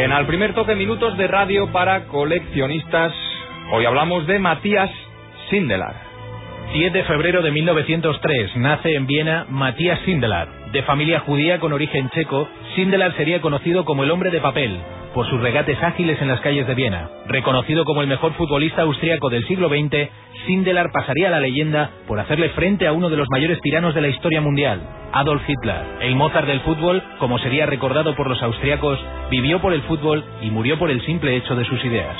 En al primer toque minutos de radio para coleccionistas, hoy hablamos de Matías Sindelar. 10 de febrero de 1903 nace en Viena Matías Sindelar. De familia judía con origen checo, Sindelar sería conocido como el hombre de papel por sus regates ágiles en las calles de Viena. Reconocido como el mejor futbolista austríaco del siglo XX, Sindelar pasaría a la leyenda por hacerle frente a uno de los mayores tiranos de la historia mundial, Adolf Hitler. El Mozart del fútbol, como sería recordado por los austriacos, vivió por el fútbol y murió por el simple hecho de sus ideas.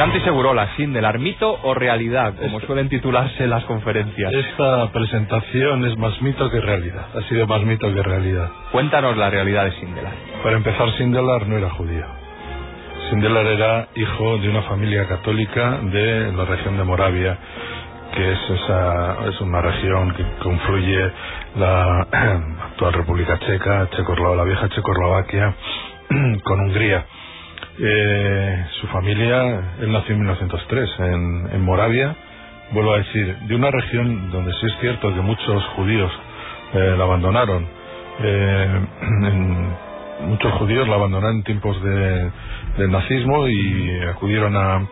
Santi Segurola, Sindelar, mito o realidad, como suelen titularse las conferencias. Esta presentación es más mito que realidad. Ha sido más mito que realidad. Cuéntanos la realidad de Sindelar. Para empezar, Sindelar no era judío. Sindelar era hijo de una familia católica de la región de Moravia, que es, esa, es una región que confluye la actual República Checa, la vieja Checoslovaquia, con Hungría. Eh, su familia, él nació en 1903 en, en Moravia, vuelvo a decir, de una región donde sí es cierto que muchos judíos eh, la abandonaron. Eh, muchos judíos la abandonaron en tiempos de, del nazismo y acudieron a,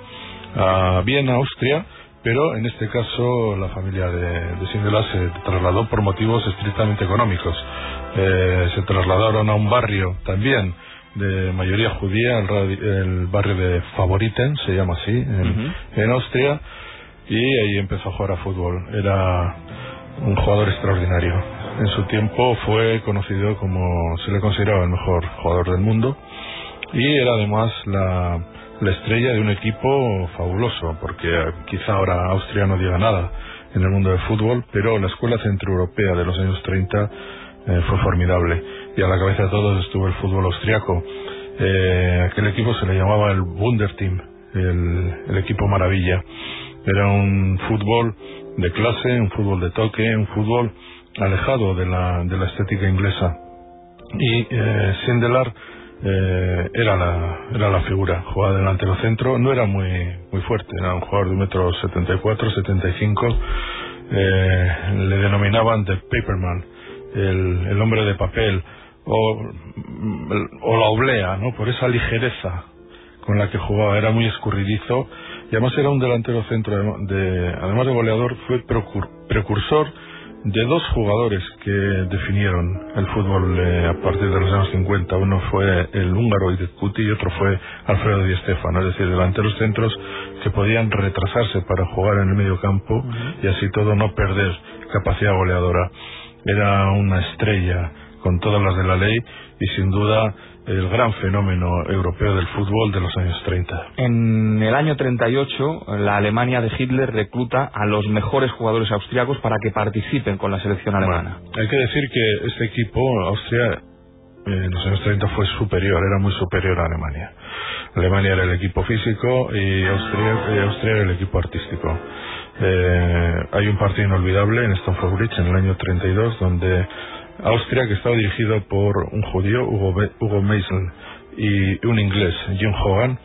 a Viena, Austria, pero en este caso la familia de, de se trasladó por motivos estrictamente económicos. Eh, se trasladaron a un barrio también de mayoría judía, el, barrio de Favoriten, se llama así, en, Austria, y ahí empezó a jugar a fútbol. Era un jugador extraordinario. En su tiempo fue conocido como, se le consideraba el mejor jugador del mundo, y era además la, la estrella de un equipo fabuloso, porque quizá ahora Austria no diga nada en el mundo del fútbol, pero la escuela centroeuropea de los años 30 eh, fue formidable y a la cabeza de todos estuvo el fútbol austriaco. Eh, aquel equipo se le llamaba el Wunderteam, el, el equipo maravilla. Era un fútbol de clase, un fútbol de toque, un fútbol alejado de la, de la estética inglesa. Y eh, Sindelar eh, era, la, era la figura, jugaba delantero centro, no era muy, muy fuerte, era un jugador de metro setenta y cuatro, setenta y cinco, eh, le denominaban The Paperman, el, el hombre de papel, o, o la oblea, ¿no? Por esa ligereza con la que jugaba, era muy escurridizo y además era un delantero centro, de, además de goleador, fue precursor de dos jugadores que definieron el fútbol eh, a partir de los años 50. Uno fue el húngaro Idekuti y otro fue Alfredo Di Stefano, es decir, delanteros centros que podían retrasarse para jugar en el medio campo y así todo no perder capacidad goleadora. Era una estrella con todas las de la ley y sin duda el gran fenómeno europeo del fútbol de los años 30. En el año 38, la Alemania de Hitler recluta a los mejores jugadores austriacos para que participen con la selección alemana. hay que decir que este equipo, Austria, en los años 30 fue superior, era muy superior a Alemania. Alemania era el equipo físico y Austria, Austria era el equipo artístico. Eh, hay un partido inolvidable en Stamford Bridge en el año 32 donde Austria, que estaba dirigido por un judío, Hugo, Hugo Mason, y un inglés, Jim Hogan,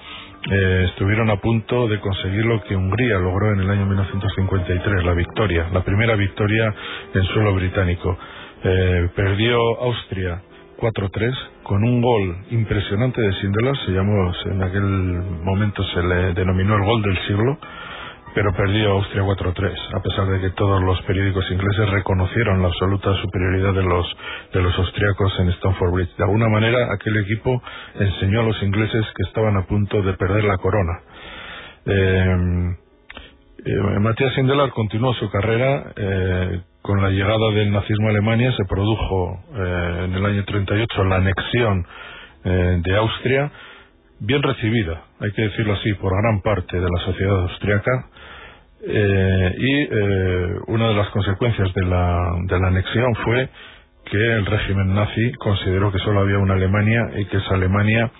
eh, estuvieron a punto de conseguir lo que Hungría logró en el año 1953, la victoria, la primera victoria en suelo británico. Eh, perdió Austria 4-3 con un gol impresionante de Sindelar, se llamó, en aquel momento se le denominó el gol del siglo, pero perdió Austria 4-3, a pesar de que todos los periódicos ingleses reconocieron la absoluta superioridad de los, de los austriacos en Stamford Bridge. De alguna manera, aquel equipo enseñó a los ingleses que estaban a punto de perder la corona. Eh, eh, Matías Sindelar continuó su carrera eh, con la llegada del nazismo a Alemania, se produjo en el año 38 la anexión de Austria, bien recibida, hay que decirlo así, por gran parte de la sociedad austriaca, eh, y eh, una de las consecuencias de la, de la anexión fue que el régimen nazi consideró que solo había una Alemania y que esa Alemania,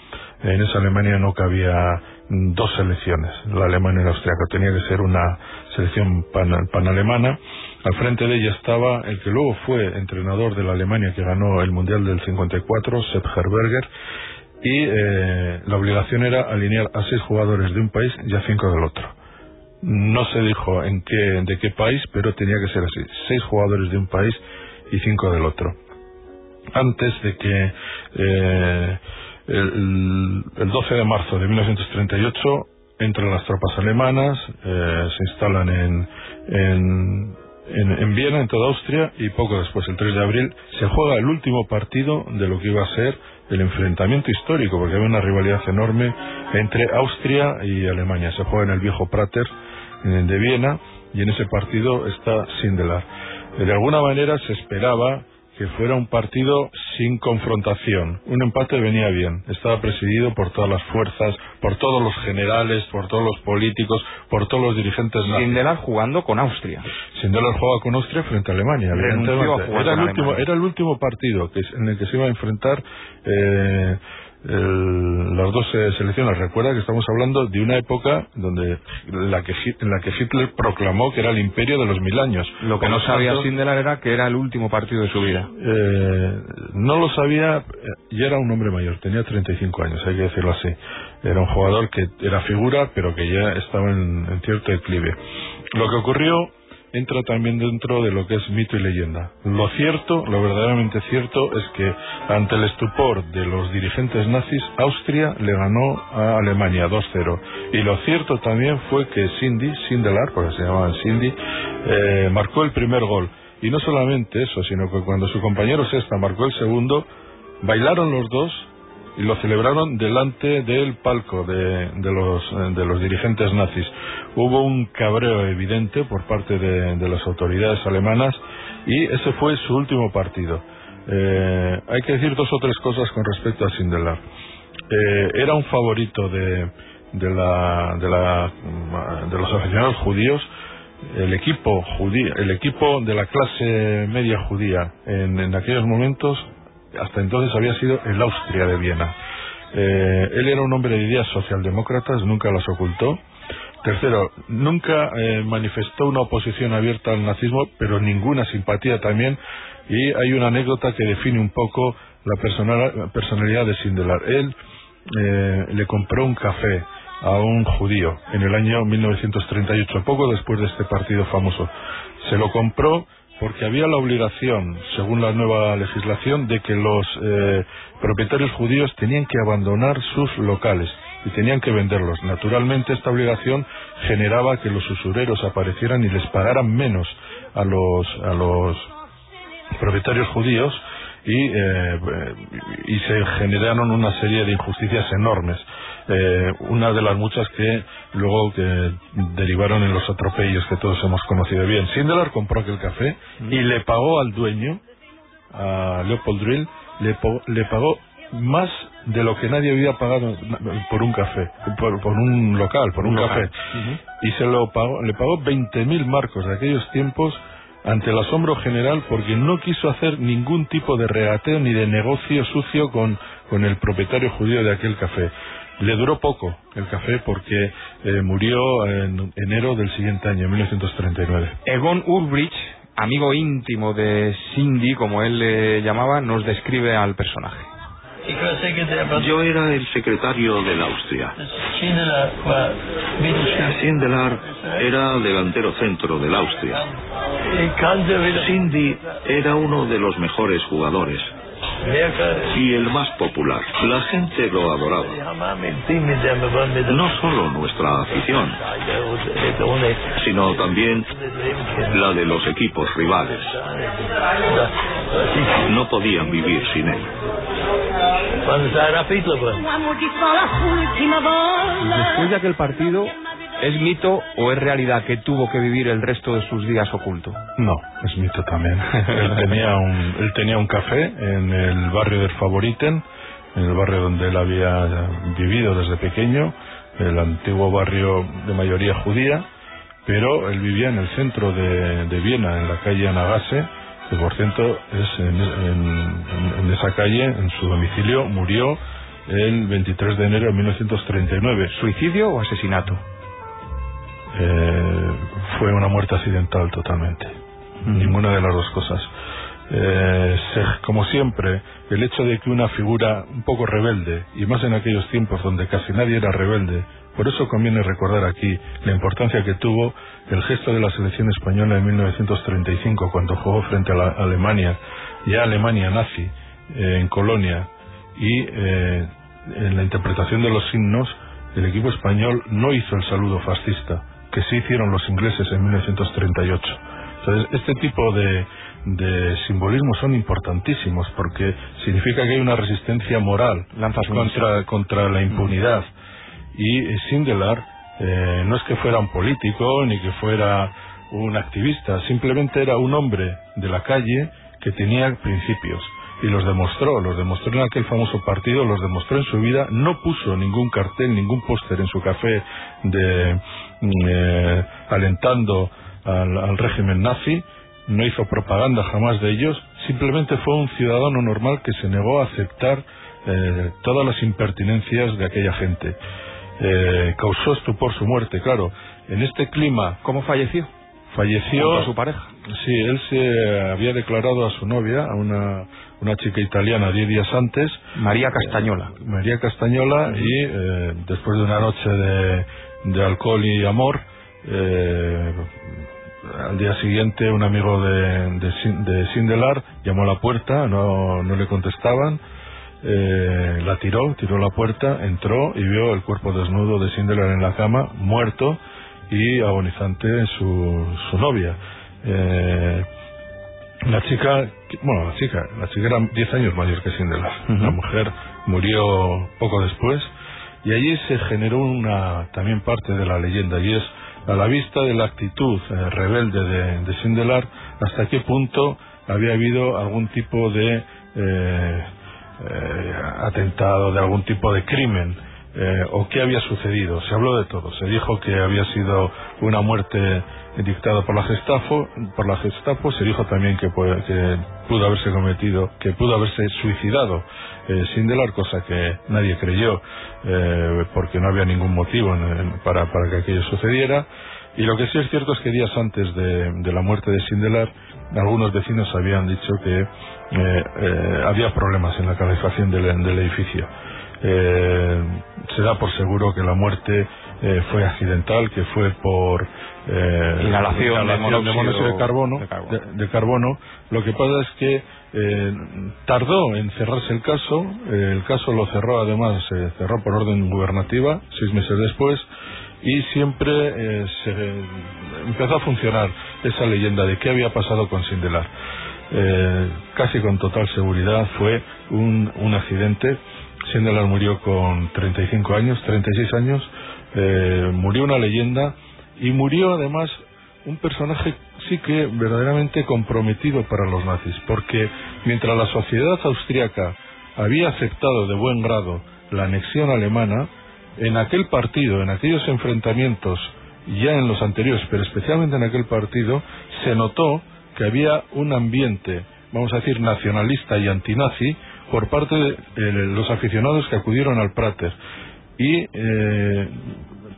en esa Alemania no cabía dos selecciones, la alemana y la austriaca, tenía que ser una selección panalemana. Al frente de ella estaba el que luego fue entrenador de la Alemania que ganó el Mundial del 54, Sepp Herberger, y eh, la obligación era alinear a seis jugadores de un país y a cinco del otro no se dijo en qué, de qué país, pero tenía que ser así. Seis jugadores de un país y cinco del otro. Antes de que eh, el, 12 de marzo de 1938 entran las tropas alemanas, eh, se instalan en, en, en, Viena, en toda Austria, y poco después, el 3 de abril, se juega el último partido de lo que iba a ser el enfrentamiento histórico, porque había una rivalidad enorme entre Austria y Alemania. Se juega en el viejo Prater de Viena, y en ese partido está Sindelar. De alguna manera se esperaba que fuera un partido sin confrontación. Un empate venía bien. Estaba presidido por todas las fuerzas, por todos los generales, por todos los políticos, por todos los dirigentes. Sindelar jugando con Austria. Sindelar jugaba con Austria frente a Alemania. Era el, último, era el último partido que, en el que se iba a enfrentar eh, las dos selecciones. Recuerda que estamos hablando de una época donde la que, en la que Hitler proclamó que era el imperio de los mil años. Lo que no sabía Sindelar era que era el último partido de su vida. Eh, no lo sabía y era un hombre mayor, tenía 35 años, hay que decirlo así. Era un jugador que era figura, pero que ya estaba en, en cierto declive. Lo que ocurrió entra también dentro de lo que es mito y leyenda. Lo cierto, lo verdaderamente cierto, es que ante el estupor de los dirigentes nazis, Austria le ganó a Alemania 2-0. Y lo cierto también fue que Cindy, Sindelar, porque se llamaban Cindy, eh, marcó el primer gol. Y no solamente eso, sino que cuando su compañero Sesta marcó el segundo, bailaron los dos y lo celebraron delante del palco de, los, de los dirigentes nazis. Hubo un cabreo evidente por parte de, las autoridades alemanas y ese fue su último partido. Eh, hay que decir dos o tres cosas con respecto a Sindelar. Eh, era un favorito de, de, la, de, la, de los aficionados judíos el equipo judío, el equipo de la clase media judía en, en aquellos momentos hasta entonces había sido el Austria de Viena. Eh, él era un hombre de ideas socialdemócratas, nunca las ocultó. Tercero, nunca eh, manifestó una oposición abierta al nazismo, pero ninguna simpatía también. Y hay una anécdota que define un poco la, personalidad de Sindelar. Él eh, le compró un café a un judío en el año 1938, poco después de este partido famoso. Se lo compró porque había la obligación, según la nueva legislación, de que los eh, propietarios judíos tenían que abandonar sus locales y tenían que venderlos. Naturalmente, esta obligación generaba que los usureros aparecieran y les pagaran menos a los, a los propietarios judíos y, eh, y se generaron una serie de injusticias enormes. Eh, una de las muchas que luego que derivaron en los atropellos que todos hemos conocido bien. Sindelar compró aquel café y le pagó al dueño, a Leopold Drill, le, le pagó más de lo que nadie había pagado por un café, por, un local, por un, café. Y se lo pagó, le pagó 20.000 marcos de aquellos tiempos ante el asombro general porque no quiso hacer ningún tipo de regateo ni de negocio sucio con, con el propietario judío de aquel café. Le duró poco el café porque eh, murió en enero del siguiente año, 1939. Egon Ulbricht, amigo íntimo de Cindy, como él le llamaba, nos describe al personaje. Yo era el secretario de la Austria. Sindelar era delantero centro del Austria. Cindy era uno de los mejores jugadores y el más popular. La gente lo adoraba. No solo nuestra afición, sino también la de los equipos rivales. No podían vivir sin él. Después de aquel partido, ¿Es mito o es realidad que tuvo que vivir el resto de sus días oculto? No, es mito también. él, tenía un, él tenía un café en el barrio del Favoriten, en el barrio donde él había vivido desde pequeño, el antiguo barrio de mayoría judía, pero él vivía en el centro de, Viena, en la calle Anagase, que por cierto es en, en esa calle, en su domicilio, murió el 23 de enero de 1939. ¿Suicidio o asesinato? Eh, fue una muerte accidental totalmente. Ninguna de las dos cosas. Eh, como siempre, el hecho de que una figura un poco rebelde, y más en aquellos tiempos donde casi nadie era rebelde, por eso conviene recordar aquí la importancia que tuvo el gesto de la selección española en 1935 cuando jugó frente a la Alemania, ya Alemania nazi, eh, en Colonia, y eh, en la interpretación de los himnos, el equipo español no hizo el saludo fascista, que sí hicieron los ingleses en 1938. Entonces, este tipo de, de simbolismos son importantísimos porque significa que hay una resistencia moral contra, contra la impunidad. Y Sindelar eh, no es que fuera un político ni que fuera un activista, simplemente era un hombre de la calle que tenía principios y los demostró, los demostró en aquel famoso partido, los demostró en su vida, no puso ningún cartel, ningún póster en su café de mm, eh, alentando al, régimen nazi, no hizo propaganda jamás de ellos, simplemente fue un ciudadano normal que se negó a aceptar eh, todas las impertinencias de aquella gente. Eh, causó estupor su muerte, claro. En este clima. ¿Cómo falleció? Falleció. a su pareja? Sí, él se había declarado a su novia, a una, una chica italiana, diez días antes. María Castañola. María Castañola, y eh, después de una noche de, de alcohol y amor, eh, al día siguiente un amigo de, de, Sindelar llamó a la puerta, no, no le contestaban, eh, la tiró, tiró la puerta, entró y vio el cuerpo desnudo de Sindelar en la cama, muerto y agonizante su, su novia. Eh, la chica, bueno, la chica, la chica era 10 años mayor que Sindelar. La mujer murió poco después y allí se generó una también parte de la leyenda y es a la vista de la actitud eh, rebelde de, de, Sindelar, hasta qué punto había habido algún tipo de eh, eh, atentado, de algún tipo de crimen, o qué había sucedido. Se habló de todo. Se dijo que había sido una muerte dictada por la Gestapo, por la Gestapo se dijo también que, que pudo haberse cometido, que pudo haberse suicidado eh, cosa que nadie creyó, eh, porque no había ningún motivo para, para que aquello sucediera. Y lo que sí es cierto es que días antes de, la muerte de Sindelar, algunos vecinos habían dicho que eh, eh, había problemas en la calefacción del, edificio. Se da por seguro que la muerte fue accidental, que fue por inhalación, de, monóxido de carbono, de carbono. Lo que pasa es que eh, tardó en cerrarse el caso, eh, el caso lo cerró además, se cerró por orden gubernativa seis meses después y siempre eh, se empezó a funcionar esa leyenda de qué había pasado con Sindelar. casi con total seguridad fue un, un accidente. Sindelar murió con 35 años, 36 años, murió una leyenda y murió además un personaje sí que verdaderamente comprometido para los nazis, porque mientras la sociedad austriaca había aceptado de buen grado la anexión alemana, en aquel partido, en aquellos enfrentamientos, ya en los anteriores, pero especialmente en aquel partido, se notó que había un ambiente, vamos a decir, nacionalista y antinazi por parte de los aficionados que acudieron al Prater. Y eh,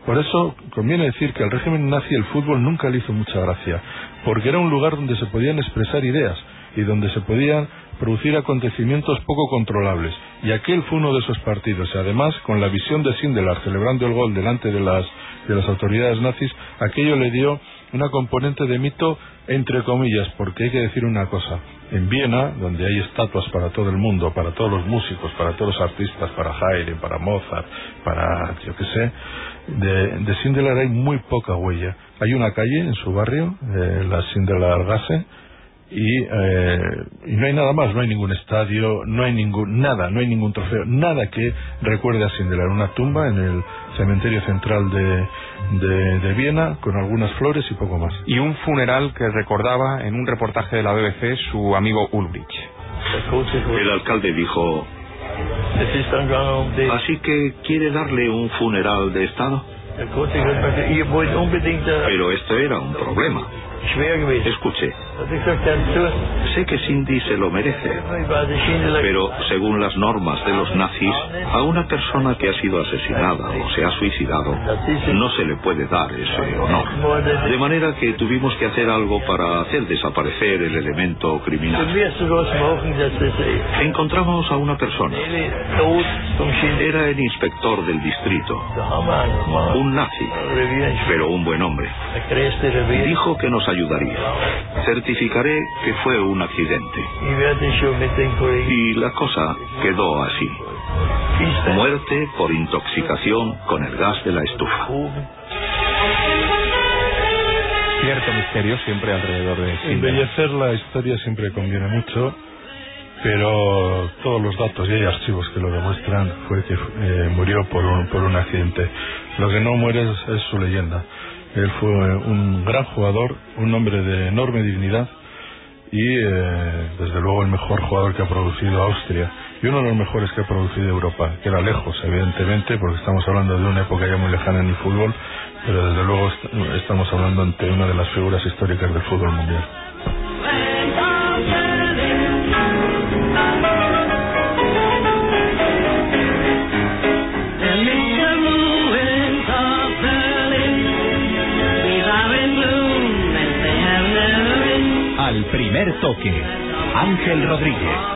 por eso conviene decir que al régimen nazi el fútbol nunca le hizo mucha gracia, porque era un lugar donde se podían expresar ideas y donde se podían producir acontecimientos poco controlables. Y aquel fue uno de esos partidos. Y además, con la visión de Sindelar celebrando el gol delante de las, de las autoridades nazis, aquello le dio una componente de mito entre comillas, porque hay que decir una cosa. En Viena, donde hay estatuas para todo el mundo, para todos los músicos, para todos los artistas, para Haydn, para Mozart, para yo qué sé, de, de Sindelar hay muy poca huella. Hay una calle en su barrio, eh, la Sindelargasse, y, eh, y no hay nada más, no hay ningún estadio, no hay ningún nada, no hay ningún trofeo, nada que recuerde a Sindelar. Una tumba en el cementerio central de, de, de, Viena con algunas flores y poco más. Y un funeral que recordaba en un reportaje de la BBC su amigo Ulrich. El alcalde dijo, Así que quiere darle un funeral de Estado. Pero esto era un problema. Escuche, sé que Cindy se lo merece, pero según las normas de los nazis, a una persona que ha sido asesinada o se ha suicidado, no se le puede dar ese honor. De manera que tuvimos que hacer algo para hacer desaparecer el elemento criminal. Encontramos a una persona. Era el inspector del distrito, un nazi, pero un buen hombre. Dijo que nos ayudaría. Certificaré que fue un accidente. Y la cosa quedó así. Muerte por intoxicación con el gas de la estufa. Cierto misterio siempre alrededor de Schindler. Embellecer la historia siempre conviene mucho, pero todos los datos y hay archivos que lo demuestran fue que eh, murió por un, por un accidente. Lo que no muere es, es su leyenda. Él fue un gran jugador, un hombre de enorme dignidad y eh, desde luego el mejor jugador que ha producido Austria y uno de los mejores que ha producido Europa, que era lejos evidentemente porque estamos hablando de una época ya muy lejana en el fútbol, pero desde luego est- estamos hablando ante una de las figuras históricas del fútbol mundial. Al primer toque, Ángel Rodríguez.